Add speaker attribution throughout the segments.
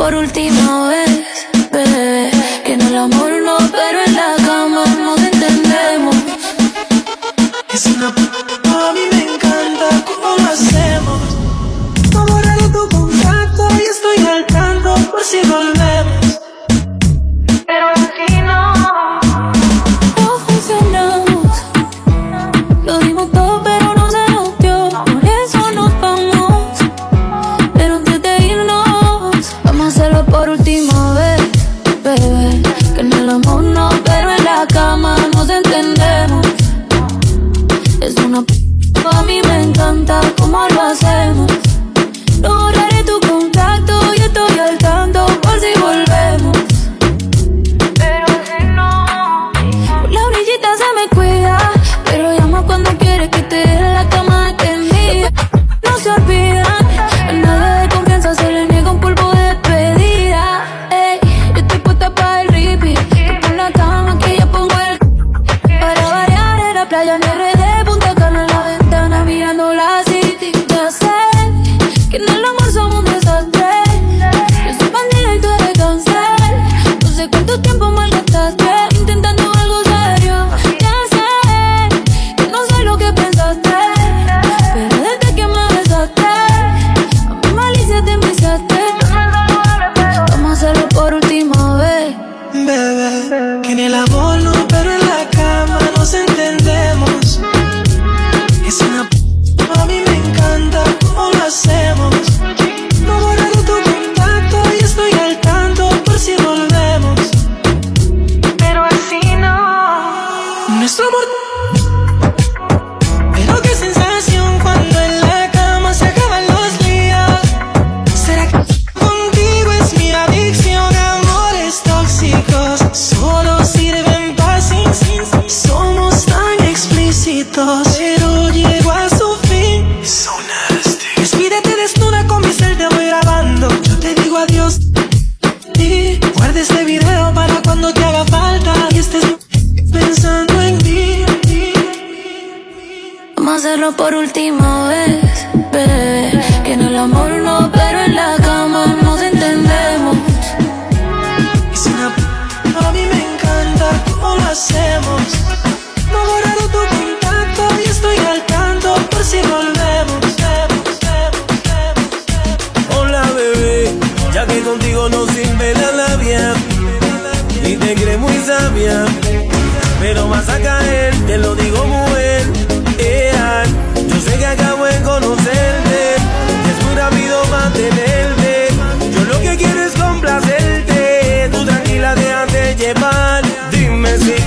Speaker 1: por última vez, bebé. Que en el amor no, pero en la cama nos entendemos.
Speaker 2: Es una cómo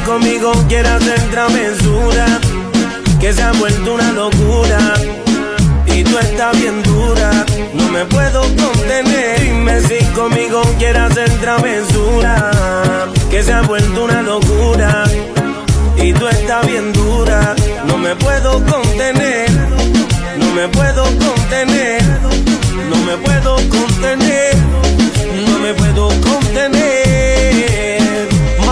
Speaker 3: conmigo quieres hacer travesura, que se ha vuelto una locura y tú estás bien dura, no me puedo contener. Dime si conmigo quieres hacer travesura, que se ha vuelto una locura. Y tú estás bien dura, no me puedo contener, no me puedo contener, no me puedo contener, no me puedo contener.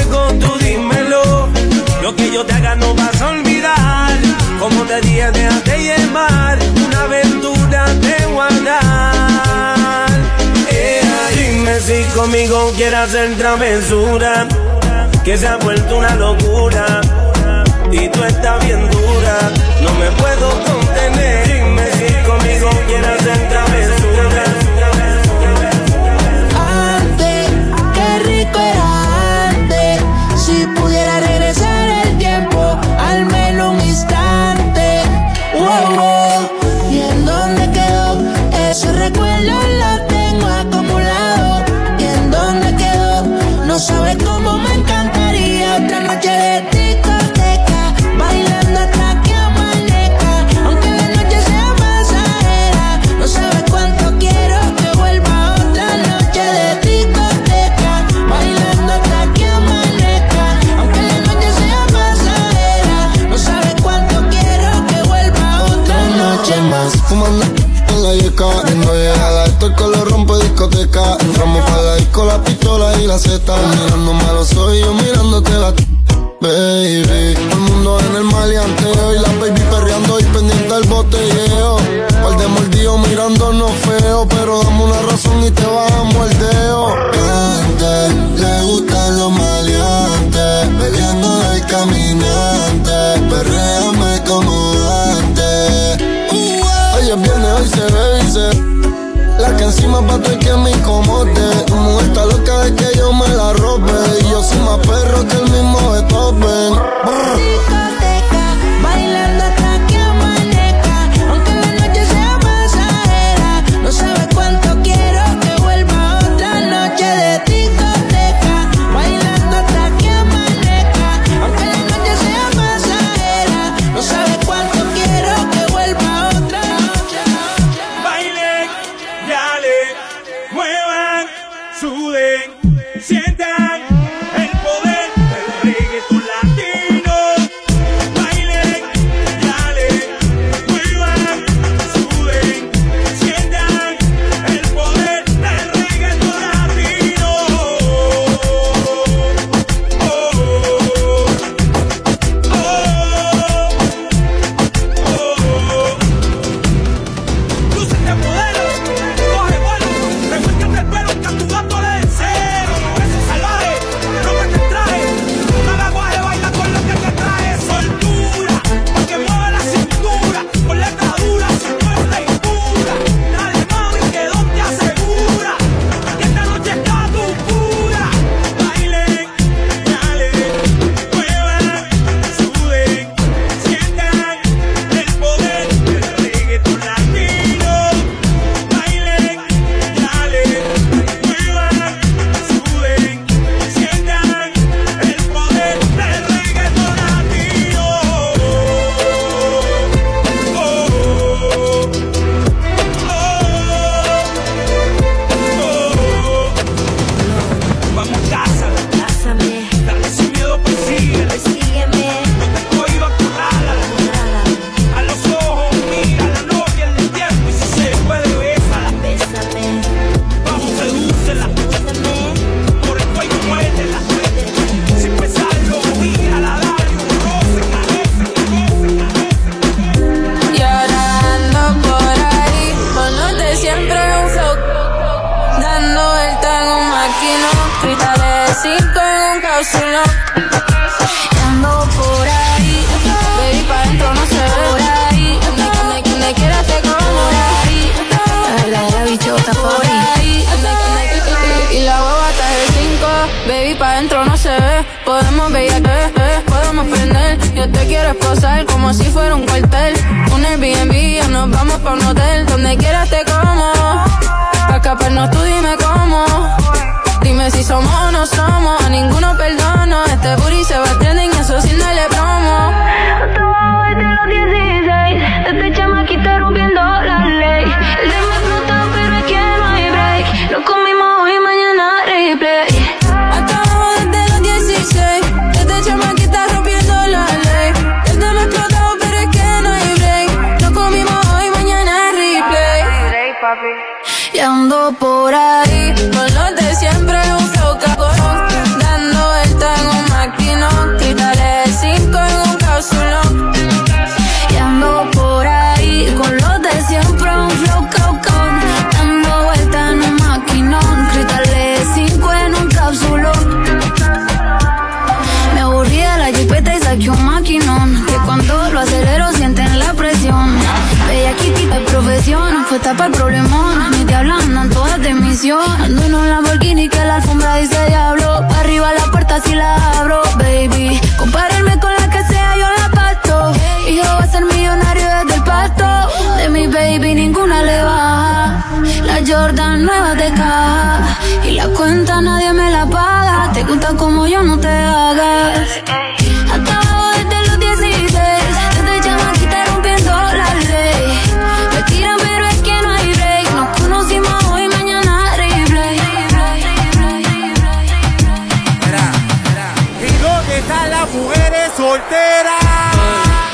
Speaker 3: llego? Tú dímelo. Lo que yo te haga no vas a olvidar. Como te dije, déjate llevar. Una aventura de guardar. Ea, dime si conmigo quieres hacer travesura. Que se ha vuelto una locura. Y tú estás bien dura. No me puedo contener. Dime si conmigo quieres hacer travesura.
Speaker 4: Yo te
Speaker 5: quiero
Speaker 1: esposar como si fuera un cuartel. Un Airbnb, o nos vamos pa' un hotel. Donde quieras te como. Pa' escaparnos tú dime cómo. Dime si somos o no somos. A ninguno perdono. Este booty se va a trending, eso sin darle promo. Todo desde los 16. Desde chamaquita rompiendo la ley. El tema explota, pero es que no hay break. Lo comimos hoy, mañana replay. ando por ahí. Con los de siempre un flow cabrón. Dando el tango maquinón. Cristales Ando en un Lamborghini que la alfombra dice diablo. Pa' arriba la puerta si la abro, baby. Compárenme con la que sea, yo la pasto. Y yo voy a ser millonario desde el pasto. De mi baby ninguna le baja. La Jordan nueva de caja. Y la cuenta nadie me la paga. Te gusta como yo, no te hagas.
Speaker 6: soltera.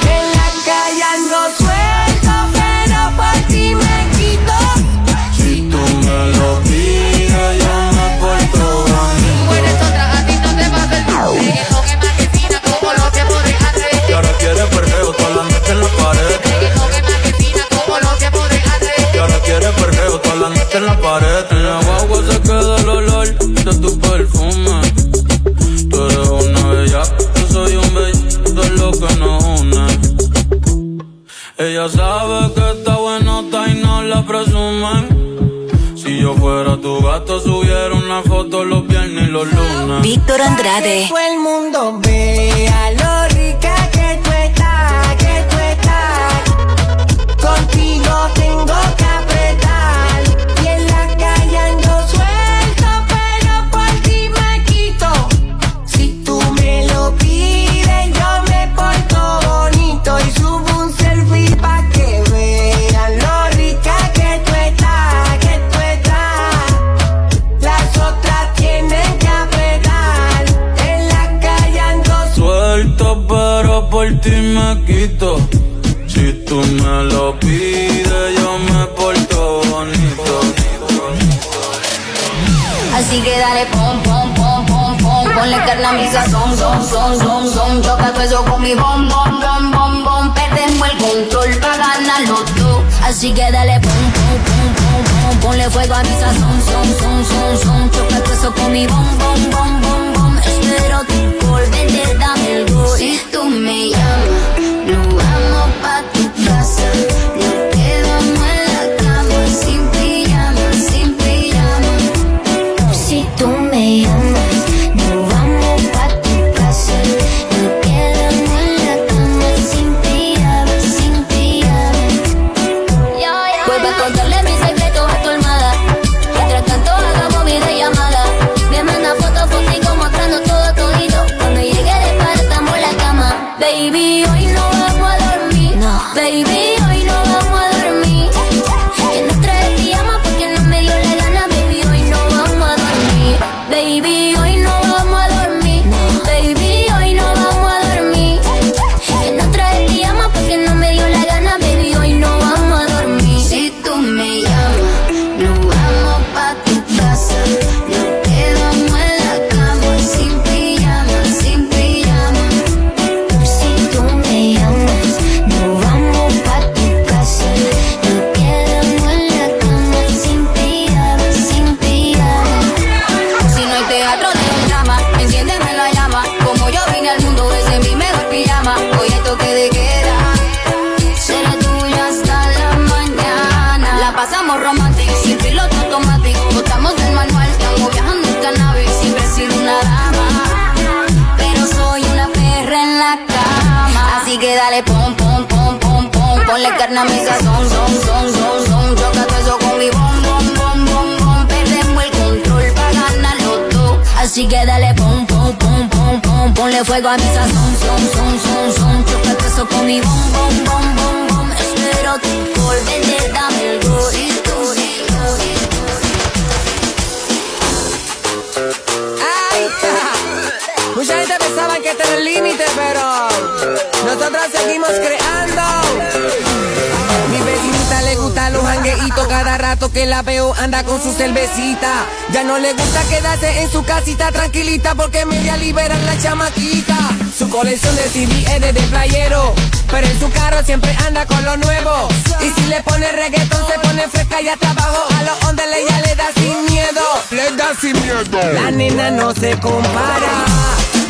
Speaker 5: En la calle ando suelto, pero por ti me quito.
Speaker 4: Si tú me lo pides, yo me porto bonito.
Speaker 6: Tú eres otra, a
Speaker 7: ti no
Speaker 5: te va a ver. Reggaetón en como los tiempos de. Y ahora quieres perreo, toda la noche en la pared. Reggaetón en marquesina, como los tiempos de. Y ahora quieres perreo, toda la noche en la pared. En la guagua gatos subieron una foto los viernes y los lunes. Víctor Andrade. Todo el
Speaker 6: mundo vea lo rica me quito. Si tú me lo pides, yo me porto bonito.
Speaker 7: Así que dale pom pom pom pom pom Ponle carne a mi sazón son son son son Choca todo eso con mi bom bom bom bom bom. Perdemos el control pa' ganarlo todo Así que dale pom pom pom pom pom Ponle fuego a mi sazón son son son son. Choca todo eso con mi bom bom bom bom bom. Espero tu por vender dame el go ponle carne a mi sazón, son son son son, choca todo eso con mi bom bom bom bom bom, perdemos el control para ganarlo todo. Así que dale pom pom pom pom pom, ponle fuego a mi sazón, son son son son, choca todo eso con mi bom bom bom bom bom, espero tu por vender, dame el go y tú, y tú, y tú.
Speaker 5: Ay, Mucha gente pensaba que este era el límite, pero nosotros seguimos creando. Los jangueitos cada rato que la veo anda con su cervecita. Ya no le gusta quedarse en su casita tranquilita porque media liberan la chamaquita. Su colección de CD es de playero, pero en su carro siempre anda con lo nuevo. Y si le pone reggaetón se pone fresca y hasta abajo a los ondes ella le da sin miedo. Le da sin miedo. La nena no se compara.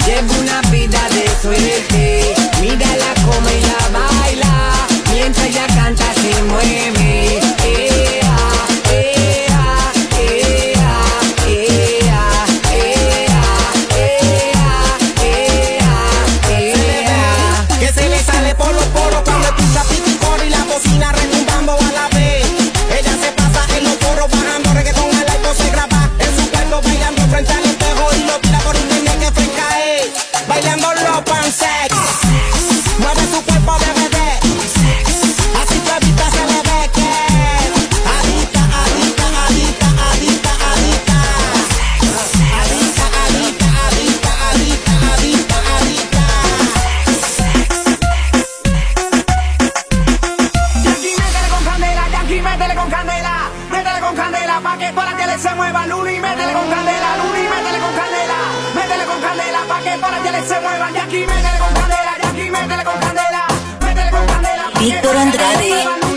Speaker 5: Lleva una vida de suerte. Mírala como ella baila. Mientras ella canta se mueve. Ea, pa' que para que le se mueva Yankee, métele con candela, Yankee, métele con candela, métele con candela,
Speaker 7: Víctor Andrade.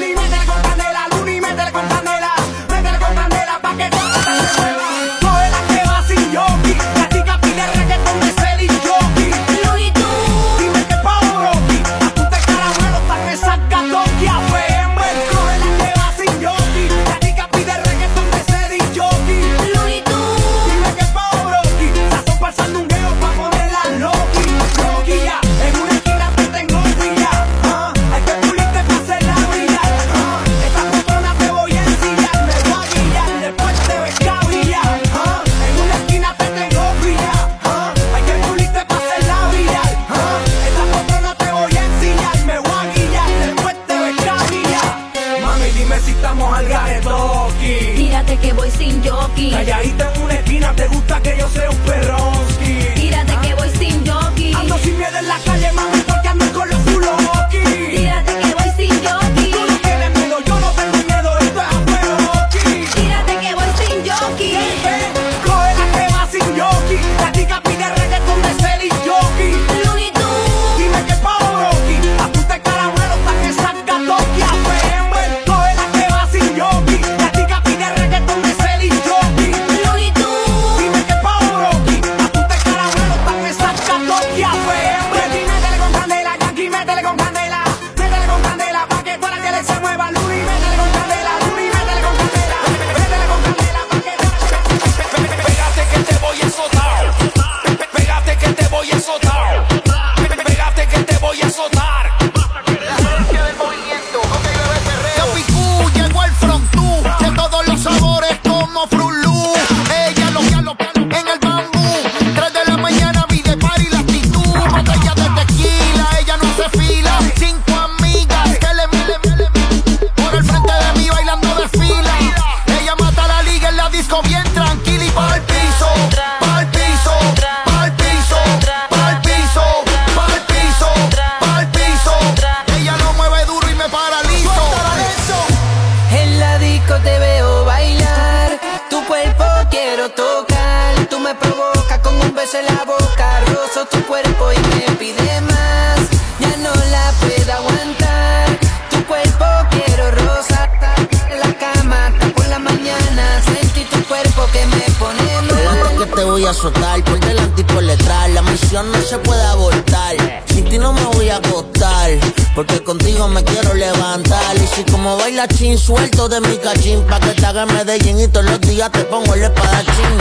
Speaker 8: Suelto de mi cachín Pa' que te haga Medellín y todos los días te pongo el espadachín.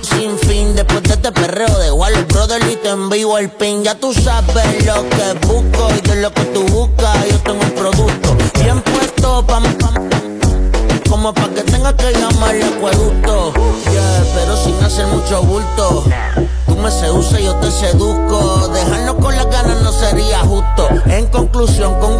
Speaker 8: Sin fin, después de este perreo de igual brother y te envío el pin. Ya tú sabes lo que busco y de lo que tú buscas Yo tengo un producto En conclusión, con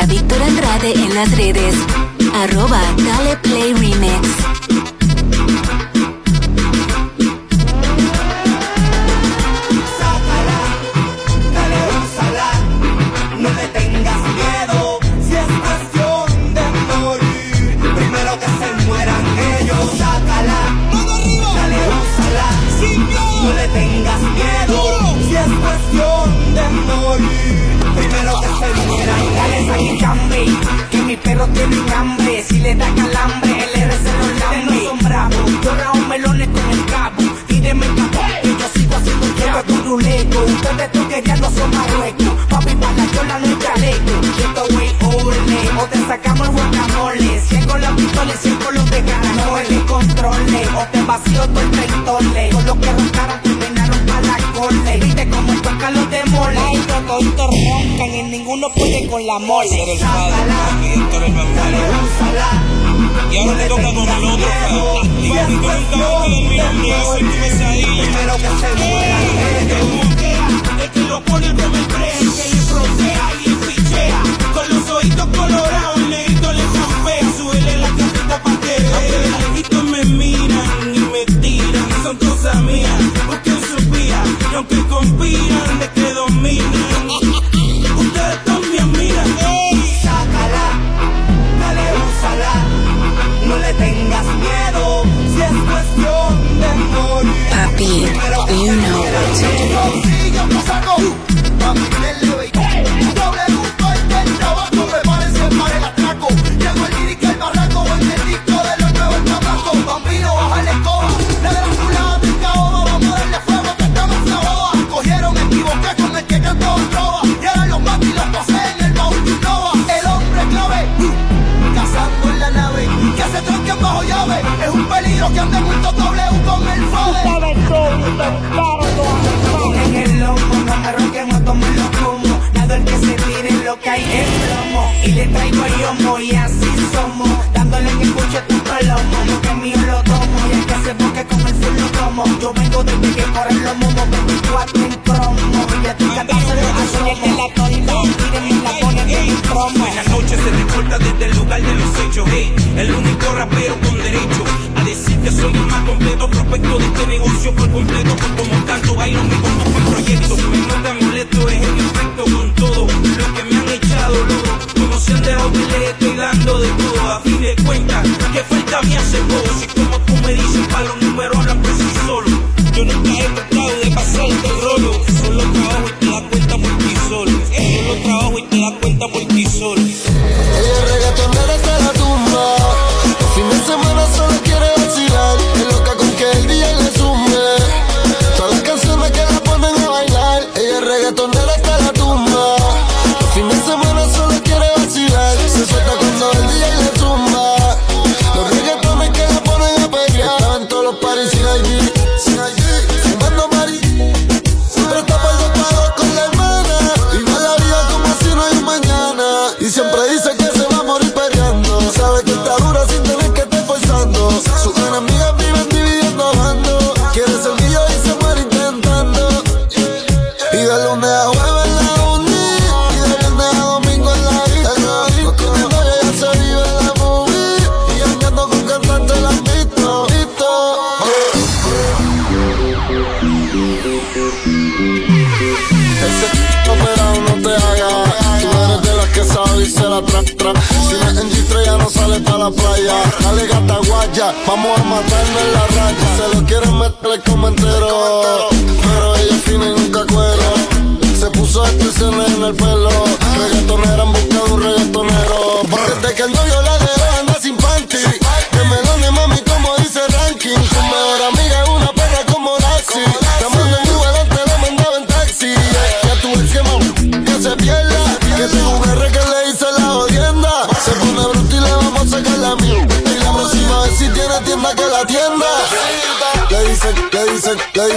Speaker 9: a
Speaker 1: Víctor Andrade en las redes. Arroba Dale Play Remix.
Speaker 10: Que mi perro tiene hambre, si le da calambre, el RC los lambe. No son bravos, yo rajo melones con el cabo, tíreme el cabo, yo sigo haciendo yo tu ruleto. Ustedes tú que ya no son marruecos, papi para la chola no hay chaleco. Esto ole, o te sacamos el guacamole, cien con la pistola y cien con los de no el controle, o te vacío todo el peitole, con los que roncaron demole, toditos roncan y ninguno puede con la mole.
Speaker 11: Ser el padre, Héctor el. Y ahora te toca con el otro fantástico. Y tú nunca un
Speaker 10: que se muera,
Speaker 11: lo pone como el
Speaker 10: peligro que ande muerto W con el fode. En el lomo, no me ronquemos, tomen los humos. Nada el que se tire lo que hay es plomo. Y le traigo el yomo y así somos. Dándole que escuche tu palomo. Lo que mío lo tomo. Y el que se busque con el full lo como. Yo vengo desde que corre los momos, 24 en cromo. Y estoy cantando de tu sueño. la colina, mírenme la ponen en promo.
Speaker 11: Buenas noches, se recorta desde el lugar de los hechos. Hey, el único rapero con derecho a decir que soy el más completo prospecto de este negocio por completo. Como canto, bailo, me conozco el proyecto. Me nota amuleto, es el efecto con todo lo que me han echado loco. Como se han dejado que les estoy dando de todo. A fin de cuentas, que falta me hace poco. Si como tú me dices, para los números
Speaker 4: como entero. Pero ella es fina y nunca cuero. Se puso expresiones en el pelo.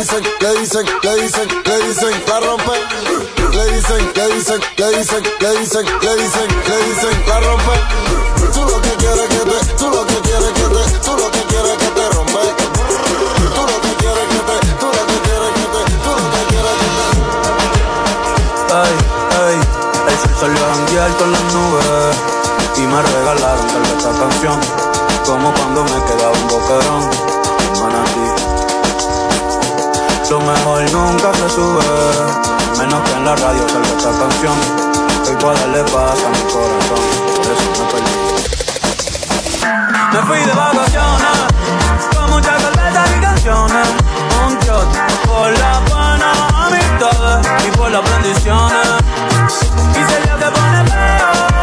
Speaker 4: Dicen, le dicen, le dicen, le dicen, la rompe. Le dicen, le dicen, le dicen, le dicen, le dicen, le dicen, la rompe.
Speaker 12: Nunca se sube. Menos que en la radio salga esta canción Hoy puedo darle paz a mi corazón. Por eso me perdí. Me fui de vacaciones Con muchas cervezas y canciones. Un shot por la buena amistades Y por las bendiciones. Y el día te pone feo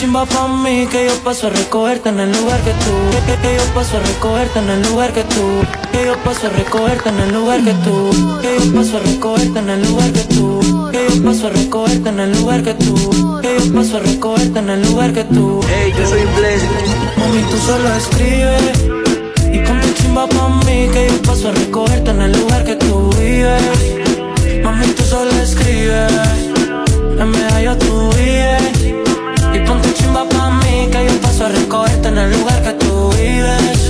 Speaker 13: chimba pa' mí Que yo paso a recogerte en el lugar que tú. Que, que- que yo paso a recogerte en el lugar que tú. Que yo paso a recogerte en el lugar que tú. Que yo paso a recogerte en el lugar que tú. Que yo paso a recogerte en el lugar que tú. Que yo paso a recogerte en el lugar que tú. Hey, yo soy inglés Mami, tú solo escribes y ponte chimba pa' mí Que yo paso a recogerte en el lugar que tú vives. Mami, tú solo escribes En medallo tú vives Y ponte chimba pa' mí Que yo paso a recogerte en el lugar que tú vives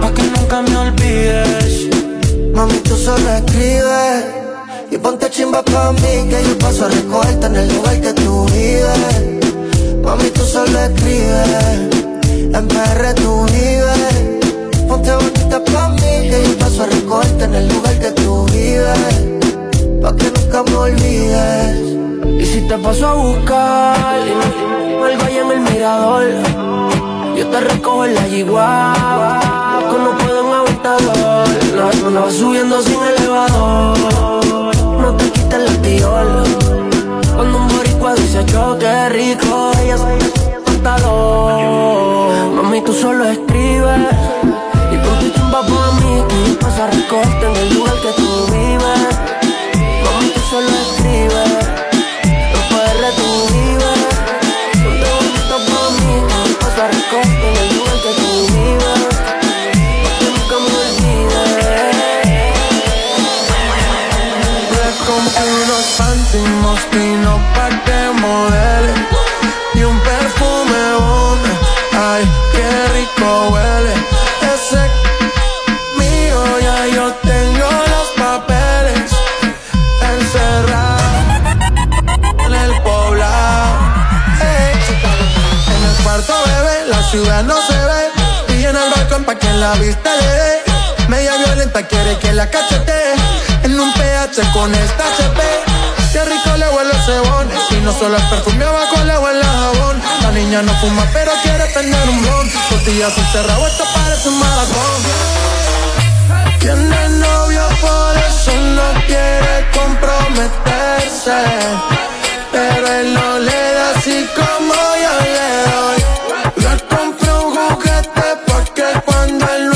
Speaker 13: Pa' que nunca me olvides
Speaker 14: Mami, tú solo escribes y ponte chimba pa' mí que yo paso a recogerte en el lugar que tú vives. Mami, tú solo escribes, en PR tú vives. Ponte bonita pa' mí que yo paso a recogerte en el lugar que tú vives. Pa' que nunca me olvides.
Speaker 13: Y si te paso a buscar Algo ahí en el mirador. Yo te recojo en la yigua Que no puedo en aventador No, no vas subiendo sin elevador. No te quites el tiola Cuando un boricua dice yo rico Ella se pantalón Mami, tú solo escribes
Speaker 15: la vista le dé. Media violenta quiere que la cachete En un PH con esta HP. Qué rico le huele el cebón. Y no solo el perfume abajo le huele el jabón. La niña no fuma, pero quiere tener un blon. Tortillas encerrado, esto parece un maratón. Tiene novio, por eso no quiere comprometerse. Pero él no le da así como yo le doy. Cuando él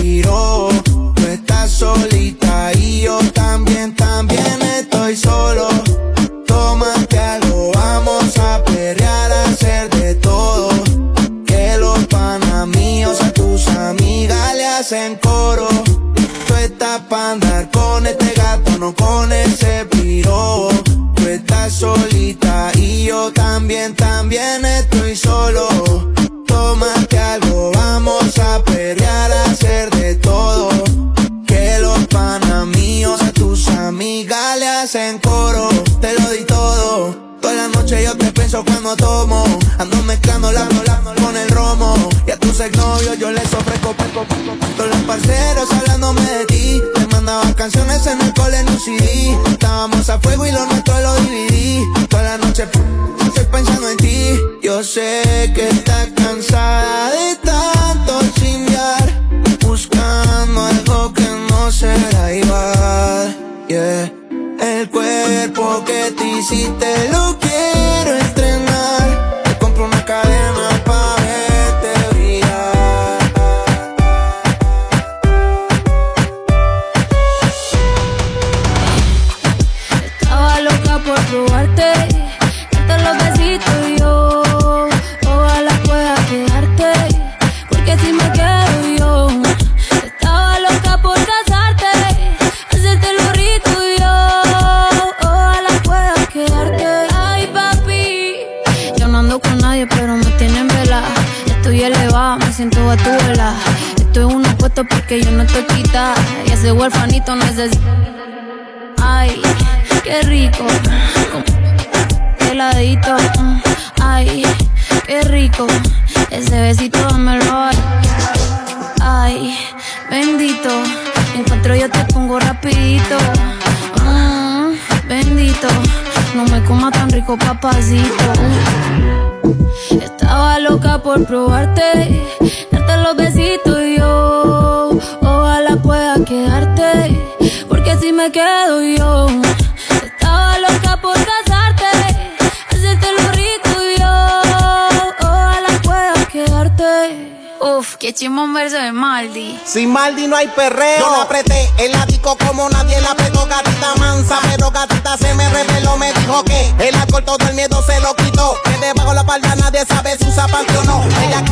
Speaker 9: hacen coro. Tú estás pa' andar con este gato, no con ese piro. Tú estás solita y yo también, también estoy solo. Tómate algo, vamos a perrear, a hacer de todo. Que los panas míos a tus amigas le hacen coro. Te lo di todo. Toda la noche yo te pienso cuando tomo. Ando mezclando la con el romo. Y a tus exnovios yo les ofrezco. Todos los parceros hablándome de ti. Te mandaba canciones en el cole en un CD. Estábamos a fuego y lo nuestro lo dividí. Toda la noche estoy pensando en ti. Yo sé que estás cansada de tanto chingar. Buscando algo que no será igual. Yeah. El cuerpo que te hiciste lo quiero
Speaker 1: nadie, pero me tienen vela. Estoy elevada, me siento a tu vela. Estoy en unos puestos porque yo no estoy quita. Y ese huerfanito necesita. Ay, qué rico. Heladito. Ay, qué rico. Ese besito dámelo. Ay, bendito. Encuentro yo te pongo rapidito. Mm, bendito. No me coma tan rico, papacito. Estaba loca por probarte, darte los besitos y yo. Ojalá pueda quedarte, porque si me quedo yo. Qué chimón verso de Maldi.
Speaker 16: Sin Maldi no hay perreo. Yo la apreté el disco como nadie la apretó. Gatita mansa, pero gatita se me reveló. Me dijo que el alcohol todo el miedo se lo quitó. Que debajo la palda nadie sabe si usa panty o no. Ella,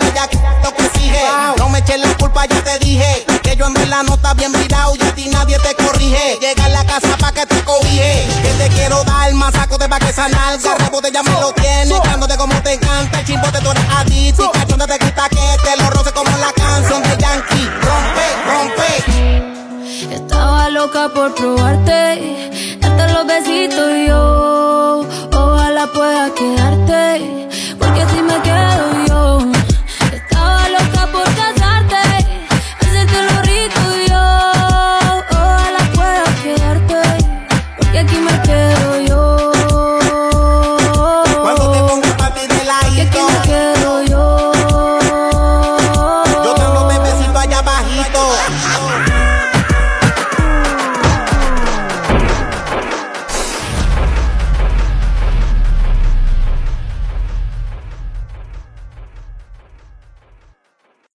Speaker 16: ella lo que exige. No me eches la culpa, ya te dije. Que yo en verdad no está bien virado y a ti nadie te corrige. Llega a la casa pa' que te cobije. Que te quiero dar más saco de pa' que esa nalga. Rebote ya me lo te encanta. Eres adicto. Y cachón te quita que te lo roce como la canción de Yankee. Rompe, rompe.
Speaker 1: Estaba loca por probarte, darte los besitos yo.